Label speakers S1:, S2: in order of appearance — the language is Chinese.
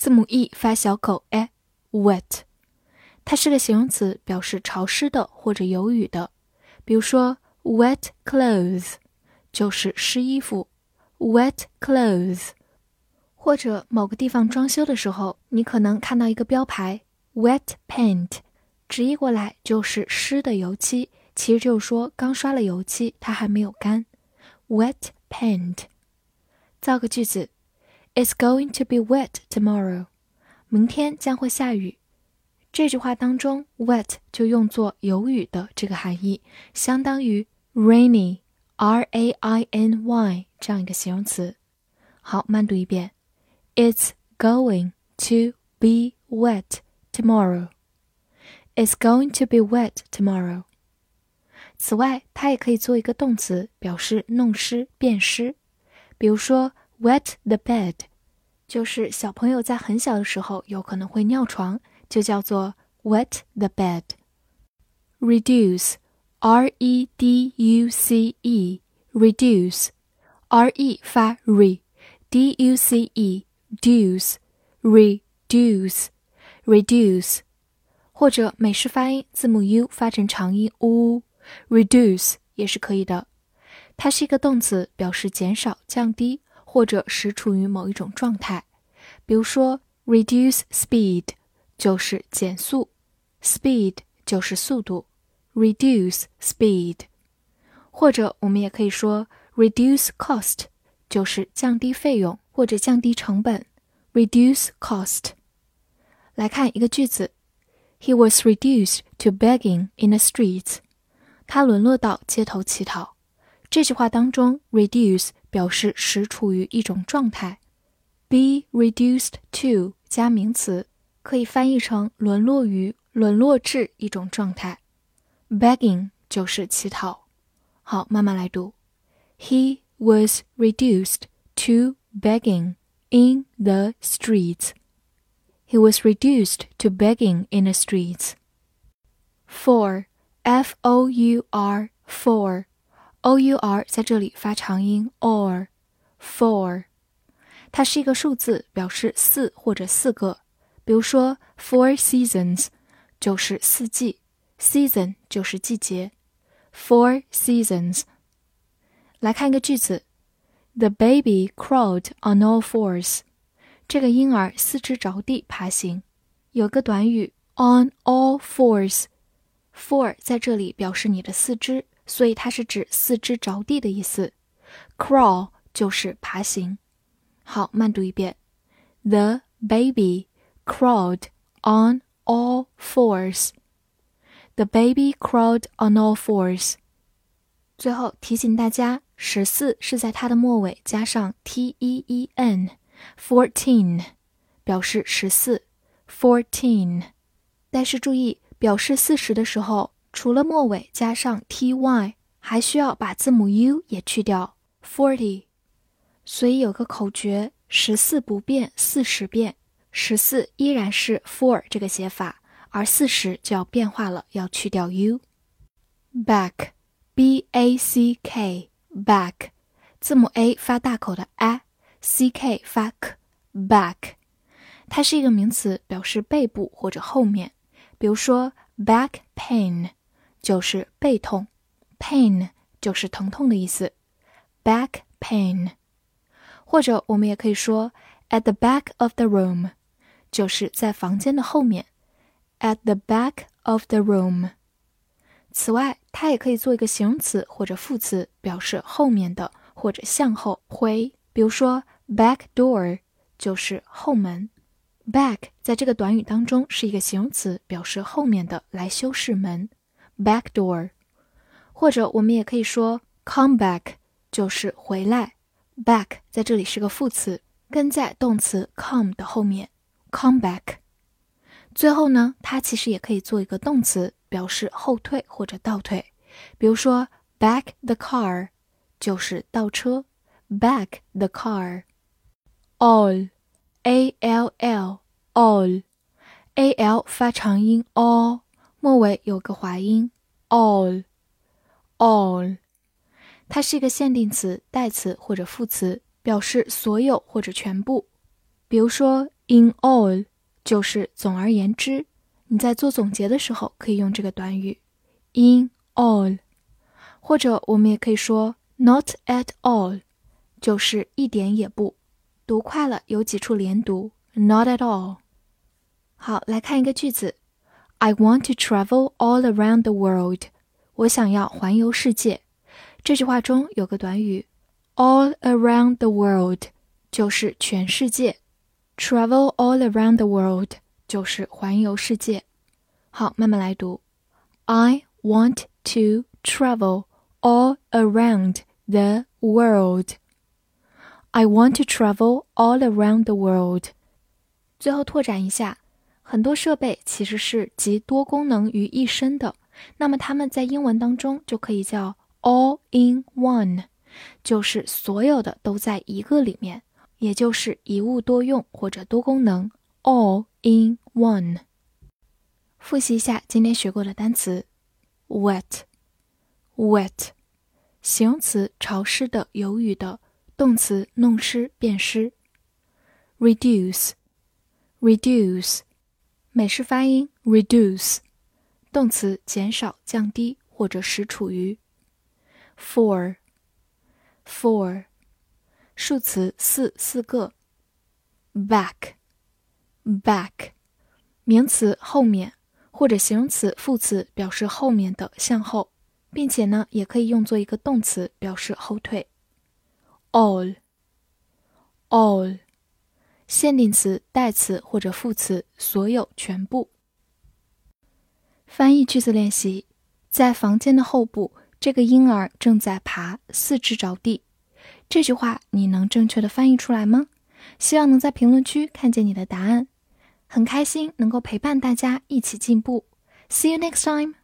S1: 字母 e 发小口 a，wet，它是个形容词，表示潮湿的或者有雨的。比如说，wet clothes 就是湿衣服，wet clothes。或者某个地方装修的时候，你可能看到一个标牌 wet paint，直译过来就是湿的油漆，其实就是说刚刷了油漆，它还没有干。wet paint，造个句子。It's going to be wet tomorrow. 明天将会下雨。这句话当中，wet 就用作有雨的这个含义，相当于 rainy，r-a-i-n-y 这样一个形容词。好，慢读一遍。It's going to be wet tomorrow. It's going to be wet tomorrow. 此外，它也可以做一个动词，表示弄湿、变湿。比如说。Wet the bed，就是小朋友在很小的时候有可能会尿床，就叫做 wet the bed。Reduce，r e d u c e，reduce，r e 发 re，d u c e，duce，reduce，reduce，或者美式发音字母 u 发成长音 u，reduce 也是可以的。它是一个动词，表示减少、降低。 或者使处于某一种状态，比如说 reduce speed 就是减速，speed 就是速度，reduce speed。或者我们也可以说 reduce cost 就是降低费用或者降低成本，reduce cost。来看一个句子，He was reduced to begging in the streets。他沦落到街头乞讨。这句话当中，reduce。 表示使处于一种状态，be reduced to 加名词，可以翻译成沦落于、沦落至一种状态。begging 就是乞讨。好，慢慢来读。He was reduced to begging in the streets. He was reduced to begging in the streets. For F O U R for o u r 在这里发长音，or four，它是一个数字，表示四或者四个。比如说，four seasons 就是四季，season 就是季节，four seasons。来看一个句子：The baby crawled on all fours。这个婴儿四肢着地爬行。有个短语 on all fours，four 在这里表示你的四肢。所以它是指四肢着地的意思，crawl 就是爬行。好，慢读一遍：The baby crawled on all fours. The baby crawled on all fours. 最后提醒大家，十四是在它的末尾加上 t e e n，fourteen 表示十四，fourteen。但是注意，表示四十的时候。除了末尾加上 ty，还需要把字母 u 也去掉，forty。所以有个口诀：十四不变，四十变。十四依然是 four 这个写法，而四十就要变化了，要去掉 u。back，b a c k，back，字母 a 发大口的 a，c k 发 k，back，它是一个名词，表示背部或者后面。比如说 back pain。就是背痛，pain 就是疼痛的意思，back pain，或者我们也可以说 at the back of the room，就是在房间的后面，at the back of the room。此外，它也可以做一个形容词或者副词，表示后面的或者向后回。比如说 back door 就是后门，back 在这个短语当中是一个形容词，表示后面的，来修饰门。back door，或者我们也可以说 come back，就是回来。back 在这里是个副词，跟在动词 come 的后面。come back。 最后呢，它其实也可以做一个动词，表示后退或者倒退。比如说，back the car 就是倒车，back the car。all，a l l，all，a l 发长音 all， 末尾有个滑音 all，all。它是一个限定词、代词或者副词，表示所有或者全部。比如说，in all 就是总而言之。你在做总结的时候可以用这个短语，in all。或者我们也可以说 not at all，就是一点也不。读快了有几处连读，not at all。好，来看一个句子，I want to travel all around the world。我想要环游世界。这句话中有个短语，all around the world，就是全世界。travel all around the world 就是环游世界。好，慢慢来读，I want to travel。all around the world. I want to travel all around the world. 最后拓展一下，很多设备其实是集多功能于一身的，那么它们在英文当中就可以叫 all in one，就是所有的都在一个里面，也就是一物多用或者多功能 all in one。复习一下今天学过的单词：wet。wet，形容词潮湿的、有雨的；动词弄湿、变湿。reduce，reduce，美式发音 reduce，动词减少、降低或者使处于。four，four，数词四、四个。back，back，名词后面或者形容词副词表示后面的、向后。并且呢，也可以用作一个动词，表示后退。all，all，限定词、代词或者副词，所有、全部。翻译句子练习：在房间的后部，这个婴儿正在爬，四肢着地。这句话你能正确的翻译出来吗？希望能在评论区看见你的答案。很开心能够陪伴大家一起进步。See you next time.